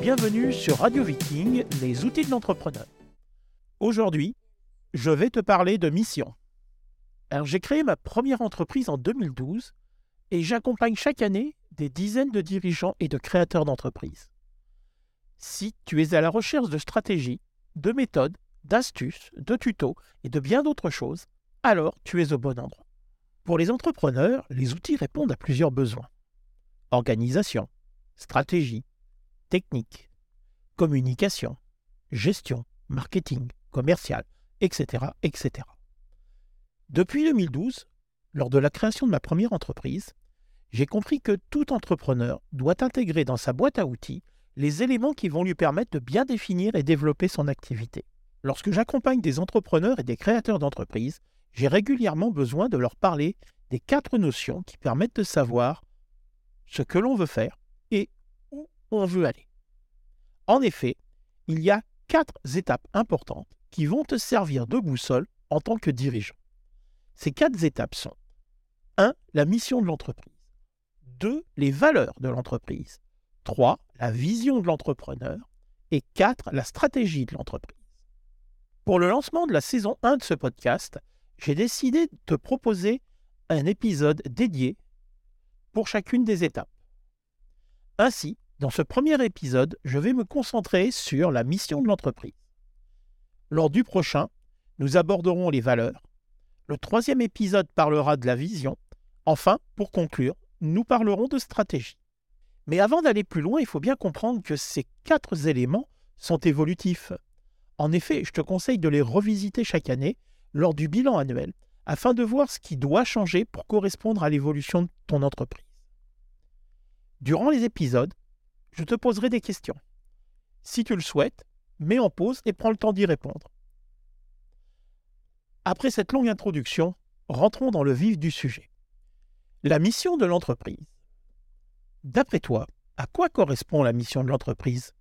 bienvenue sur Radio Viking, les outils de l'entrepreneur. Aujourd'hui, je vais te parler de mission. Alors j'ai créé ma première entreprise en 2012 et j'accompagne chaque année des dizaines de dirigeants et de créateurs d'entreprises. Si tu es à la recherche de stratégies, de méthodes, d'astuces, de tutos et de bien d'autres choses, alors tu es au bon endroit. Pour les entrepreneurs, les outils répondent à plusieurs besoins. Organisation, stratégie, technique, communication, gestion, marketing, commercial, etc., etc. Depuis 2012, lors de la création de ma première entreprise, j'ai compris que tout entrepreneur doit intégrer dans sa boîte à outils les éléments qui vont lui permettre de bien définir et développer son activité. Lorsque j'accompagne des entrepreneurs et des créateurs d'entreprises, j'ai régulièrement besoin de leur parler des quatre notions qui permettent de savoir ce que l'on veut faire et on veut aller. En effet, il y a quatre étapes importantes qui vont te servir de boussole en tant que dirigeant. Ces quatre étapes sont 1. La mission de l'entreprise. 2. Les valeurs de l'entreprise. 3. La vision de l'entrepreneur. Et 4. La stratégie de l'entreprise. Pour le lancement de la saison 1 de ce podcast, j'ai décidé de te proposer un épisode dédié pour chacune des étapes. Ainsi, dans ce premier épisode, je vais me concentrer sur la mission de l'entreprise. Lors du prochain, nous aborderons les valeurs. Le troisième épisode parlera de la vision. Enfin, pour conclure, nous parlerons de stratégie. Mais avant d'aller plus loin, il faut bien comprendre que ces quatre éléments sont évolutifs. En effet, je te conseille de les revisiter chaque année lors du bilan annuel afin de voir ce qui doit changer pour correspondre à l'évolution de ton entreprise. Durant les épisodes, je te poserai des questions. Si tu le souhaites, mets en pause et prends le temps d'y répondre. Après cette longue introduction, rentrons dans le vif du sujet. La mission de l'entreprise. D'après toi, à quoi correspond la mission de l'entreprise?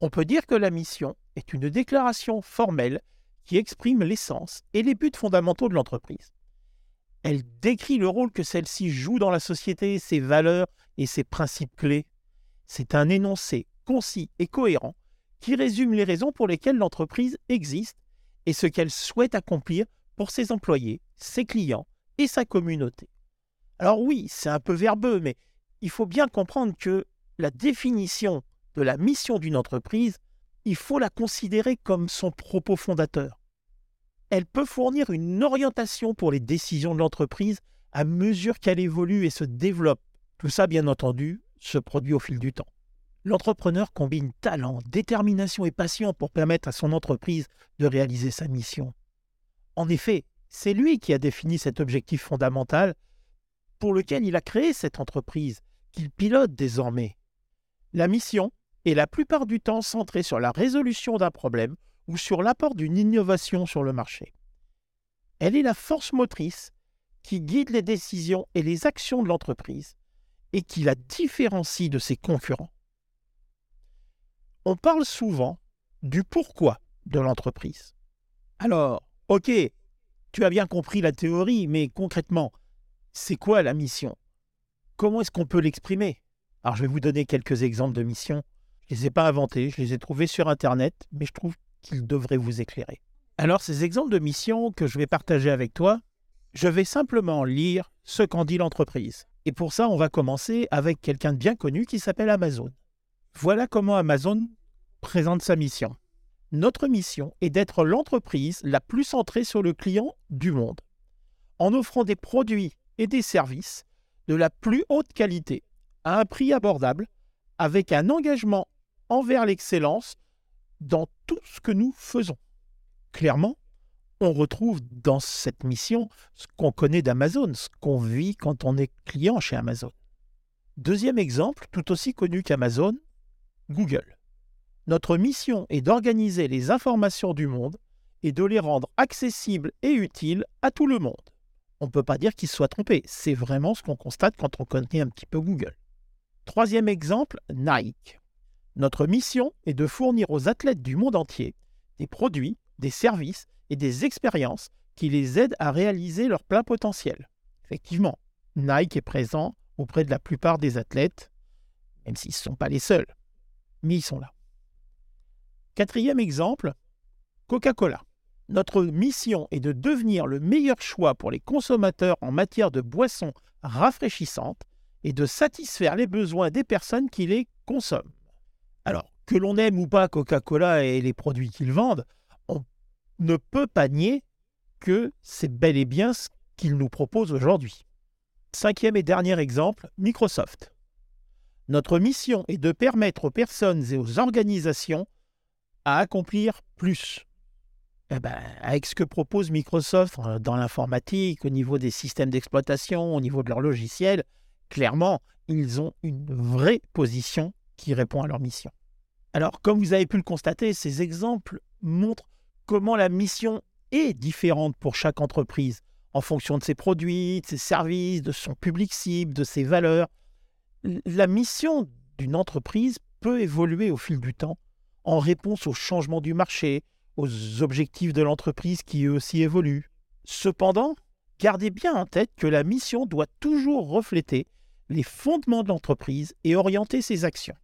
On peut dire que la mission est une déclaration formelle qui exprime l'essence et les buts fondamentaux de l'entreprise. Elle décrit le rôle que celle-ci joue dans la société, ses valeurs et ses principes clés. C'est un énoncé concis et cohérent qui résume les raisons pour lesquelles l'entreprise existe et ce qu'elle souhaite accomplir pour ses employés, ses clients et sa communauté. Alors oui, c'est un peu verbeux, mais il faut bien comprendre que la définition de la mission d'une entreprise, il faut la considérer comme son propos fondateur. Elle peut fournir une orientation pour les décisions de l'entreprise à mesure qu'elle évolue et se développe. Tout ça, bien entendu, se produit au fil du temps. L'entrepreneur combine talent, détermination et passion pour permettre à son entreprise de réaliser sa mission. En effet, c'est lui qui a défini cet objectif fondamental pour lequel il a créé cette entreprise, qu'il pilote désormais. La mission est la plupart du temps centrée sur la résolution d'un problème ou sur l'apport d'une innovation sur le marché. Elle est la force motrice qui guide les décisions et les actions de l'entreprise et qui la différencie de ses concurrents. On parle souvent du pourquoi de l'entreprise. Alors, ok, tu as bien compris la théorie, mais concrètement, c'est quoi la mission? Comment est-ce qu'on peut l'exprimer? Alors je vais vous donner quelques exemples de missions. Je ne les ai pas inventés, je les ai trouvés sur Internet, mais je trouve qu'ils devraient vous éclairer. Alors ces exemples de missions que je vais partager avec toi, je vais simplement lire ce qu'en dit l'entreprise. Et pour ça, on va commencer avec quelqu'un de bien connu qui s'appelle Amazon. Voilà comment Amazon présente sa mission. Notre mission est d'être l'entreprise la plus centrée sur le client du monde, en offrant des produits et des services de la plus haute qualité, à un prix abordable, avec un engagement envers l'excellence dans tout ce que nous faisons. Clairement, on retrouve dans cette mission ce qu'on connaît d'Amazon, ce qu'on vit quand on est client chez Amazon. Deuxième exemple, tout aussi connu qu'Amazon, Google. Notre mission est d'organiser les informations du monde et de les rendre accessibles et utiles à tout le monde on ne peut pas dire qu'il se soit trompé. C'est vraiment ce qu'on constate quand on connaît un petit peu Google. Troisième exemple, Nike. Notre mission est de fournir aux athlètes du monde entier des produits, des services et des expériences qui les aident à réaliser leur plein potentiel. Effectivement, Nike est présent auprès de la plupart des athlètes, même s'ils ne sont pas les seuls. mais ils sont là. Quatrième exemple, Coca-Cola. Notre mission est de devenir le meilleur choix pour les consommateurs en matière de boissons rafraîchissantes et de satisfaire les besoins des personnes qui les consomment. Alors, que l'on aime ou pas Coca-Cola et les produits qu'ils vendent, ne peut pas nier que c'est bel et bien ce qu'ils nous proposent aujourd'hui. Cinquième et dernier exemple, Microsoft. Notre mission est de permettre aux personnes et aux organisations à accomplir plus. Eh ben, avec ce que propose Microsoft euh, dans l'informatique, au niveau des systèmes d'exploitation, au niveau de leur logiciel, clairement, ils ont une vraie position qui répond à leur mission. Alors, comme vous avez pu le constater, ces exemples montrent comment la mission est différente pour chaque entreprise, en fonction de ses produits, de ses services, de son public cible, de ses valeurs. La mission d'une entreprise peut évoluer au fil du temps en réponse aux changements du marché, aux objectifs de l'entreprise qui eux aussi évoluent. Cependant, gardez bien en tête que la mission doit toujours refléter les fondements de l'entreprise et orienter ses actions.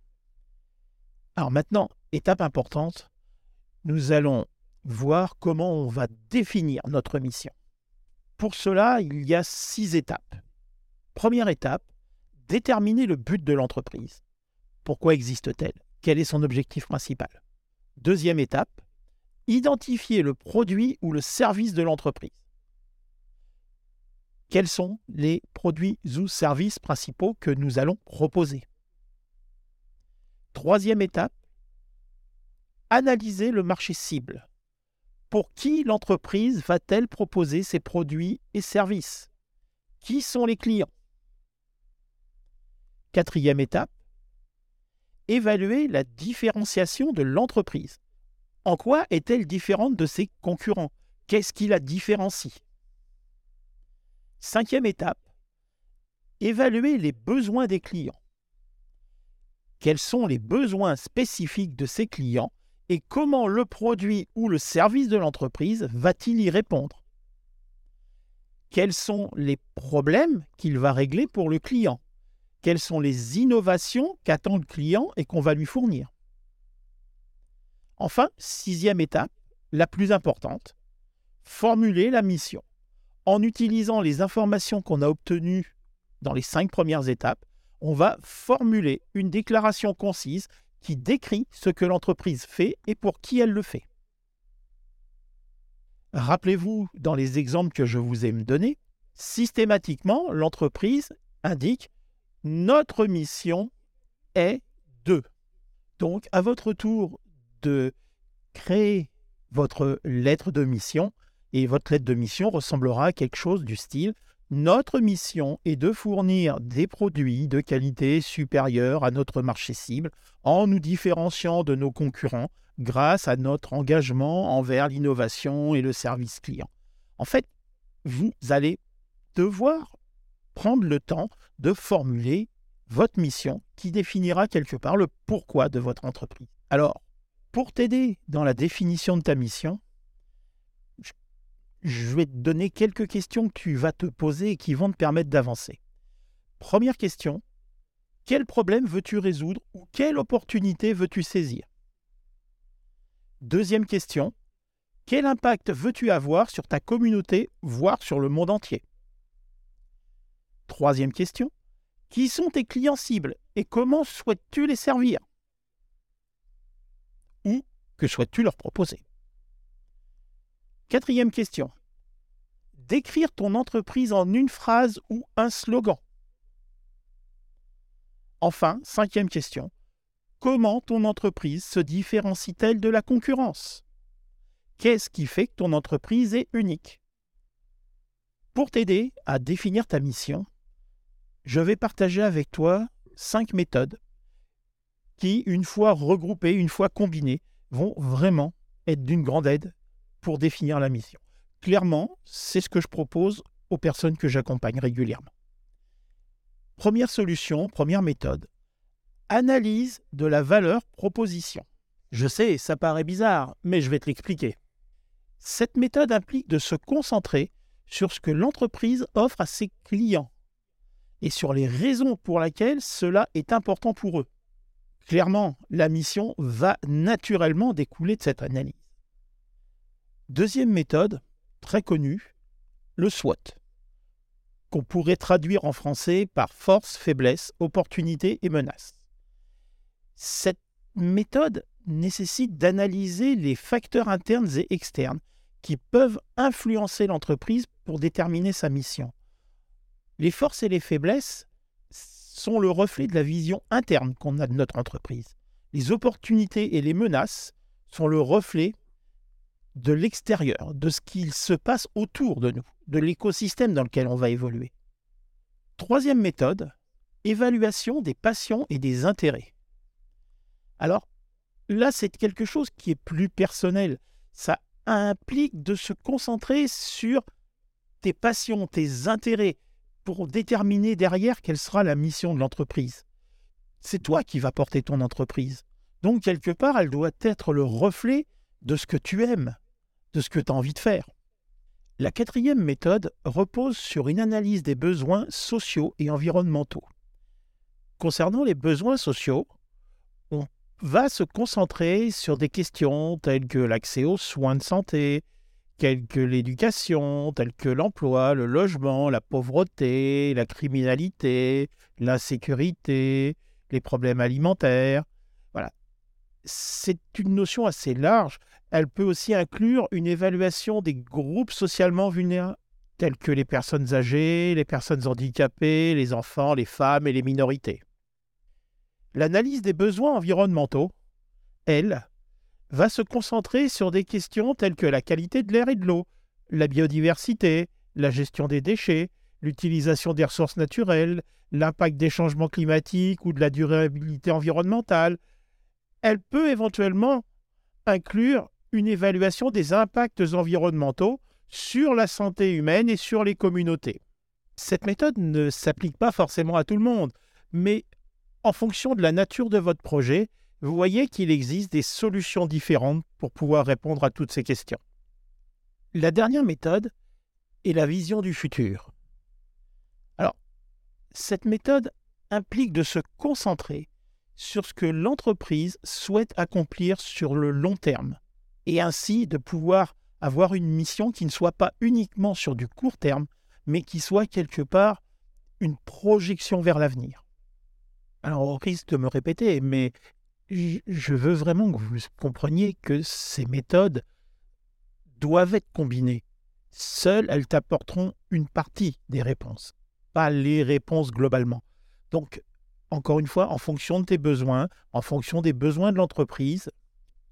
Alors maintenant, étape importante, nous allons voir comment on va définir notre mission. Pour cela, il y a six étapes. Première étape, déterminer le but de l'entreprise. Pourquoi existe-t-elle? Quel est son objectif principal? Deuxième étape, identifier le produit ou le service de l'entreprise. Quels sont les produits ou services principaux que nous allons proposer? Troisième étape, analyser le marché cible. Pour qui l'entreprise va-t-elle proposer ses produits et services? Qui sont les clients? Quatrième étape, évaluer la différenciation de l'entreprise. En quoi est-elle différente de ses concurrents? Qu'est-ce qui la différencie? Cinquième étape, évaluer les besoins des clients. Quels sont les besoins spécifiques de ces clients? Et comment le produit ou le service de l'entreprise va-t-il y répondre? Quels sont les problèmes qu'il va régler pour le client? Quelles sont les innovations qu'attend le client et qu'on va lui fournir? Enfin, sixième étape, la plus importante, formuler la mission. En utilisant les informations qu'on a obtenues dans les cinq premières étapes, on va formuler une déclaration concise qui décrit ce que l'entreprise fait et pour qui elle le fait. Rappelez-vous, dans les exemples que je vous ai donnés, systématiquement, l'entreprise indique notre mission est de. Donc, à votre tour de créer votre lettre de mission et votre lettre de mission ressemblera à quelque chose du style notre mission est de fournir des produits de qualité supérieure à notre marché cible en nous différenciant de nos concurrents grâce à notre engagement envers l'innovation et le service client. En fait, vous allez devoir prendre le temps de formuler votre mission qui définira quelque part le pourquoi de votre entreprise. Alors, pour t'aider dans la définition de ta mission, je vais te donner quelques questions que tu vas te poser et qui vont te permettre d'avancer. Première question, quel problème veux-tu résoudre ou quelle opportunité veux-tu saisir? Deuxième question, quel impact veux-tu avoir sur ta communauté, voire sur le monde entier? Troisième question, qui sont tes clients cibles et comment souhaites-tu les servir? Ou que souhaites-tu leur proposer? Quatrième question. Décrire ton entreprise en une phrase ou un slogan. Enfin, cinquième question. Comment ton entreprise se différencie-t-elle de la concurrence? Qu'est-ce qui fait que ton entreprise est unique? Pour t'aider à définir ta mission, je vais partager avec toi cinq méthodes qui, une fois regroupées, une fois combinées, vont vraiment être d'une grande aide pour définir la mission. Clairement, c'est ce que je propose aux personnes que j'accompagne régulièrement. Première solution, première méthode. Analyse de la valeur proposition. Je sais, ça paraît bizarre, mais je vais te l'expliquer. Cette méthode implique de se concentrer sur ce que l'entreprise offre à ses clients et sur les raisons pour lesquelles cela est important pour eux. Clairement, la mission va naturellement découler de cette analyse. Deuxième méthode, très connue, le SWOT, qu'on pourrait traduire en français par force, faiblesse, opportunité et menace. Cette méthode nécessite d'analyser les facteurs internes et externes qui peuvent influencer l'entreprise pour déterminer sa mission. Les forces et les faiblesses sont le reflet de la vision interne qu'on a de notre entreprise. Les opportunités et les menaces sont le reflet de l'extérieur, de ce qu'il se passe autour de nous, de l'écosystème dans lequel on va évoluer. Troisième méthode, évaluation des passions et des intérêts. Alors, là, c'est quelque chose qui est plus personnel. Ça implique de se concentrer sur tes passions, tes intérêts, pour déterminer derrière quelle sera la mission de l'entreprise. C'est toi qui vas porter ton entreprise. Donc, quelque part, elle doit être le reflet de ce que tu aimes, de ce que tu as envie de faire. La quatrième méthode repose sur une analyse des besoins sociaux et environnementaux. Concernant les besoins sociaux, on va se concentrer sur des questions telles que l'accès aux soins de santé, telles que l'éducation, telles que l'emploi, le logement, la pauvreté, la criminalité, l'insécurité, les problèmes alimentaires. C'est une notion assez large. Elle peut aussi inclure une évaluation des groupes socialement vulnérables, tels que les personnes âgées, les personnes handicapées, les enfants, les femmes et les minorités. L'analyse des besoins environnementaux, elle, va se concentrer sur des questions telles que la qualité de l'air et de l'eau, la biodiversité, la gestion des déchets, l'utilisation des ressources naturelles, l'impact des changements climatiques ou de la durabilité environnementale. Elle peut éventuellement inclure une évaluation des impacts environnementaux sur la santé humaine et sur les communautés. Cette méthode ne s'applique pas forcément à tout le monde, mais en fonction de la nature de votre projet, vous voyez qu'il existe des solutions différentes pour pouvoir répondre à toutes ces questions. La dernière méthode est la vision du futur. Alors, cette méthode implique de se concentrer sur ce que l'entreprise souhaite accomplir sur le long terme, et ainsi de pouvoir avoir une mission qui ne soit pas uniquement sur du court terme, mais qui soit quelque part une projection vers l'avenir. Alors, on risque de me répéter, mais je veux vraiment que vous compreniez que ces méthodes doivent être combinées. Seules, elles t'apporteront une partie des réponses, pas les réponses globalement. Donc, encore une fois, en fonction de tes besoins, en fonction des besoins de l'entreprise,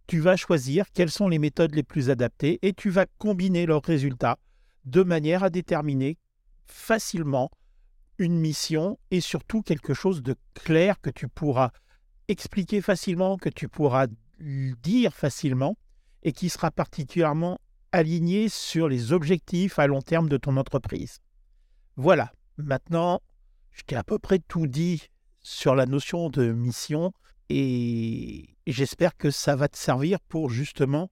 tu vas choisir quelles sont les méthodes les plus adaptées et tu vas combiner leurs résultats de manière à déterminer facilement une mission et surtout quelque chose de clair que tu pourras expliquer facilement, que tu pourras dire facilement et qui sera particulièrement aligné sur les objectifs à long terme de ton entreprise. Voilà, maintenant, je t'ai à peu près tout dit sur la notion de mission et j'espère que ça va te servir pour justement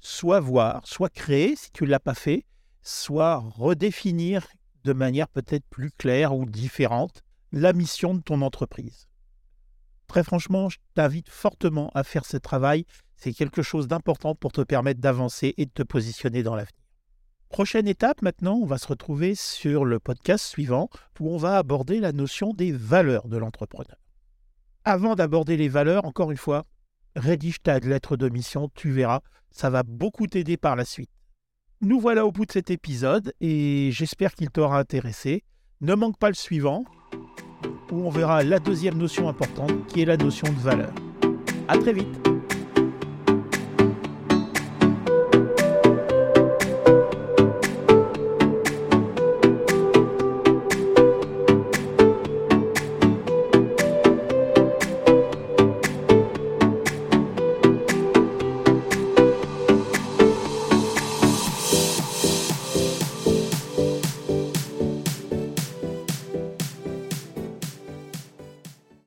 soit voir, soit créer si tu ne l'as pas fait, soit redéfinir de manière peut-être plus claire ou différente la mission de ton entreprise. Très franchement, je t'invite fortement à faire ce travail. C'est quelque chose d'important pour te permettre d'avancer et de te positionner dans l'avenir. Prochaine étape, maintenant, on va se retrouver sur le podcast suivant où on va aborder la notion des valeurs de l'entrepreneur. Avant d'aborder les valeurs, encore une fois, rédige ta lettre de mission, tu verras, ça va beaucoup t'aider par la suite. Nous voilà au bout de cet épisode et j'espère qu'il t'aura intéressé. Ne manque pas le suivant où on verra la deuxième notion importante qui est la notion de valeur. À très vite